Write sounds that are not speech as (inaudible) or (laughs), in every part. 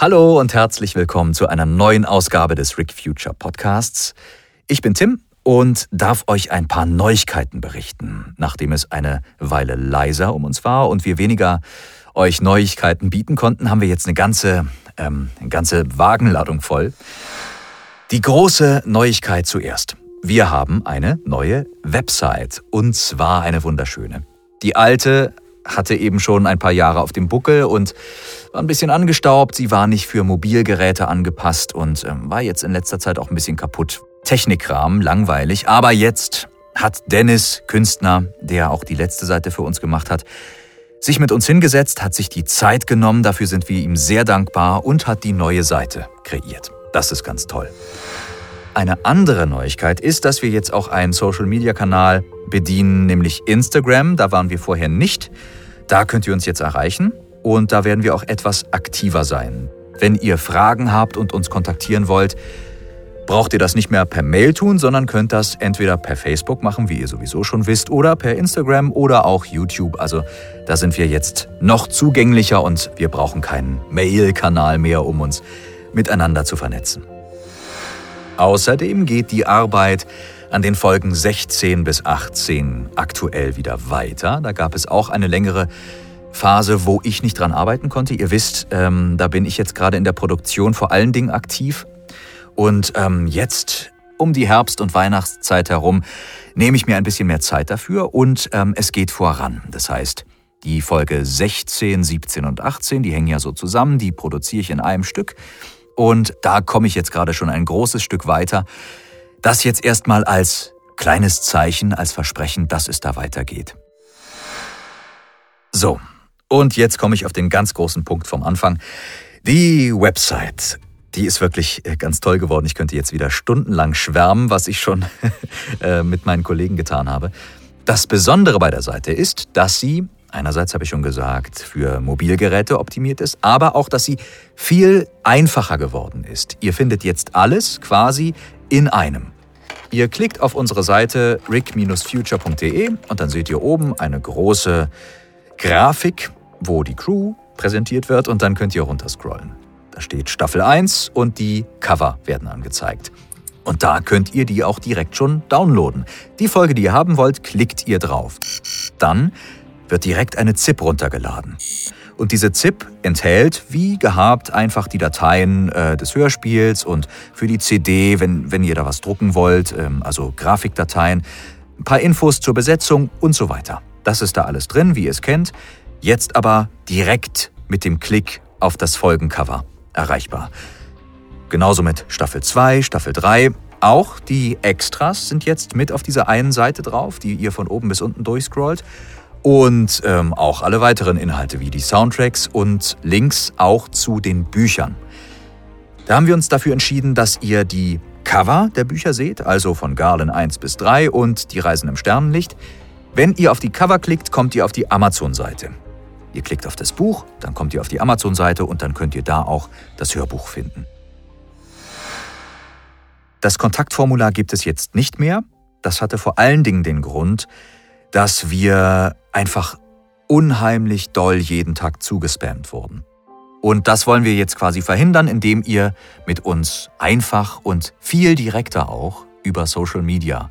Hallo und herzlich willkommen zu einer neuen Ausgabe des Rick Future Podcasts. Ich bin Tim und darf euch ein paar Neuigkeiten berichten. Nachdem es eine Weile leiser um uns war und wir weniger euch Neuigkeiten bieten konnten, haben wir jetzt eine ganze, ähm, eine ganze Wagenladung voll. Die große Neuigkeit zuerst. Wir haben eine neue Website und zwar eine wunderschöne. Die alte hatte eben schon ein paar Jahre auf dem Buckel und war ein bisschen angestaubt. Sie war nicht für Mobilgeräte angepasst und äh, war jetzt in letzter Zeit auch ein bisschen kaputt. Technikrahmen, langweilig. Aber jetzt hat Dennis, Künstler, der auch die letzte Seite für uns gemacht hat, sich mit uns hingesetzt, hat sich die Zeit genommen, dafür sind wir ihm sehr dankbar und hat die neue Seite kreiert. Das ist ganz toll. Eine andere Neuigkeit ist, dass wir jetzt auch einen Social-Media-Kanal bedienen, nämlich Instagram. Da waren wir vorher nicht. Da könnt ihr uns jetzt erreichen und da werden wir auch etwas aktiver sein. Wenn ihr Fragen habt und uns kontaktieren wollt, braucht ihr das nicht mehr per Mail tun, sondern könnt das entweder per Facebook machen, wie ihr sowieso schon wisst, oder per Instagram oder auch YouTube. Also da sind wir jetzt noch zugänglicher und wir brauchen keinen Mail-Kanal mehr, um uns miteinander zu vernetzen. Außerdem geht die Arbeit an den Folgen 16 bis 18 aktuell wieder weiter. Da gab es auch eine längere Phase, wo ich nicht dran arbeiten konnte. Ihr wisst, ähm, da bin ich jetzt gerade in der Produktion vor allen Dingen aktiv. Und ähm, jetzt um die Herbst- und Weihnachtszeit herum nehme ich mir ein bisschen mehr Zeit dafür und ähm, es geht voran. Das heißt, die Folge 16, 17 und 18, die hängen ja so zusammen, die produziere ich in einem Stück. Und da komme ich jetzt gerade schon ein großes Stück weiter. Das jetzt erstmal als kleines Zeichen, als Versprechen, dass es da weitergeht. So, und jetzt komme ich auf den ganz großen Punkt vom Anfang. Die Website. Die ist wirklich äh, ganz toll geworden. Ich könnte jetzt wieder stundenlang schwärmen, was ich schon (laughs) äh, mit meinen Kollegen getan habe. Das Besondere bei der Seite ist, dass sie einerseits habe ich schon gesagt, für Mobilgeräte optimiert ist, aber auch, dass sie viel einfacher geworden ist. Ihr findet jetzt alles quasi in einem. Ihr klickt auf unsere Seite rick-future.de und dann seht ihr oben eine große Grafik, wo die Crew präsentiert wird und dann könnt ihr runterscrollen. Da steht Staffel 1 und die Cover werden angezeigt. Und da könnt ihr die auch direkt schon downloaden. Die Folge, die ihr haben wollt, klickt ihr drauf. Dann wird direkt eine ZIP runtergeladen. Und diese ZIP enthält, wie gehabt, einfach die Dateien äh, des Hörspiels und für die CD, wenn, wenn ihr da was drucken wollt, ähm, also Grafikdateien, ein paar Infos zur Besetzung und so weiter. Das ist da alles drin, wie ihr es kennt. Jetzt aber direkt mit dem Klick auf das Folgencover erreichbar. Genauso mit Staffel 2, Staffel 3. Auch die Extras sind jetzt mit auf dieser einen Seite drauf, die ihr von oben bis unten durchscrollt und ähm, auch alle weiteren Inhalte wie die Soundtracks und Links auch zu den Büchern. Da haben wir uns dafür entschieden, dass ihr die Cover der Bücher seht, also von Garland 1 bis 3 und Die Reisen im Sternenlicht. Wenn ihr auf die Cover klickt, kommt ihr auf die Amazon-Seite. Ihr klickt auf das Buch, dann kommt ihr auf die Amazon-Seite und dann könnt ihr da auch das Hörbuch finden. Das Kontaktformular gibt es jetzt nicht mehr. Das hatte vor allen Dingen den Grund, dass wir einfach unheimlich doll jeden Tag zugespammt wurden. Und das wollen wir jetzt quasi verhindern, indem ihr mit uns einfach und viel direkter auch über Social Media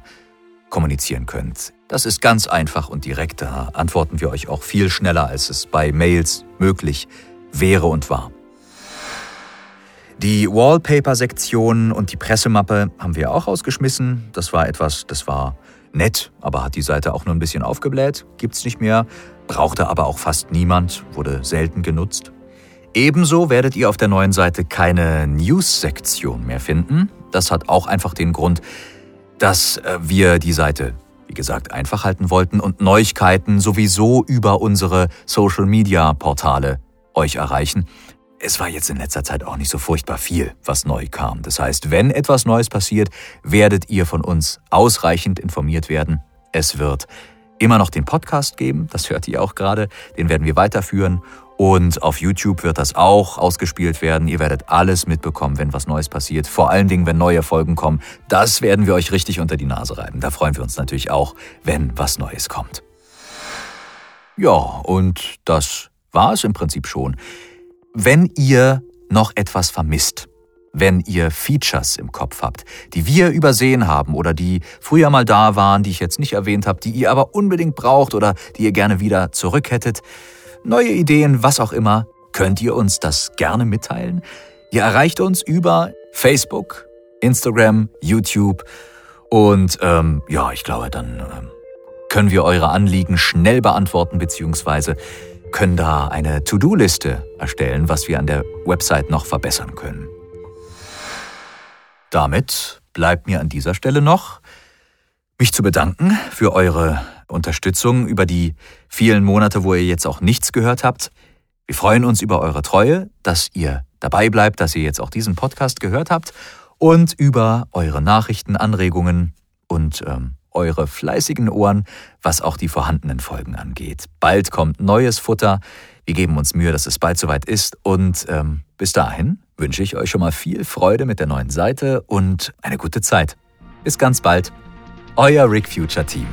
kommunizieren könnt. Das ist ganz einfach und direkt, da antworten wir euch auch viel schneller, als es bei Mails möglich wäre und war. Die Wallpaper-Sektion und die Pressemappe haben wir auch ausgeschmissen. Das war etwas, das war Nett, aber hat die Seite auch nur ein bisschen aufgebläht, gibt's nicht mehr, brauchte aber auch fast niemand, wurde selten genutzt. Ebenso werdet ihr auf der neuen Seite keine News-Sektion mehr finden. Das hat auch einfach den Grund, dass äh, wir die Seite, wie gesagt, einfach halten wollten und Neuigkeiten sowieso über unsere Social-Media-Portale euch erreichen es war jetzt in letzter Zeit auch nicht so furchtbar viel, was neu kam. Das heißt, wenn etwas Neues passiert, werdet ihr von uns ausreichend informiert werden. Es wird immer noch den Podcast geben, das hört ihr auch gerade, den werden wir weiterführen. Und auf YouTube wird das auch ausgespielt werden. Ihr werdet alles mitbekommen, wenn was Neues passiert. Vor allen Dingen, wenn neue Folgen kommen. Das werden wir euch richtig unter die Nase reiben. Da freuen wir uns natürlich auch, wenn was Neues kommt. Ja, und das war es im Prinzip schon. Wenn ihr noch etwas vermisst, wenn ihr Features im Kopf habt, die wir übersehen haben oder die früher mal da waren, die ich jetzt nicht erwähnt habe, die ihr aber unbedingt braucht oder die ihr gerne wieder zurück hättet, neue Ideen, was auch immer, könnt ihr uns das gerne mitteilen. Ihr erreicht uns über Facebook, Instagram, YouTube und ähm, ja, ich glaube, dann ähm, können wir eure Anliegen schnell beantworten beziehungsweise können da eine To-Do-Liste erstellen, was wir an der Website noch verbessern können. Damit bleibt mir an dieser Stelle noch, mich zu bedanken für eure Unterstützung über die vielen Monate, wo ihr jetzt auch nichts gehört habt. Wir freuen uns über eure Treue, dass ihr dabei bleibt, dass ihr jetzt auch diesen Podcast gehört habt und über eure Nachrichten, Anregungen und ähm, eure fleißigen Ohren, was auch die vorhandenen Folgen angeht. Bald kommt neues Futter. Wir geben uns Mühe, dass es bald soweit ist. Und ähm, bis dahin wünsche ich euch schon mal viel Freude mit der neuen Seite und eine gute Zeit. Bis ganz bald. Euer Rick Future Team.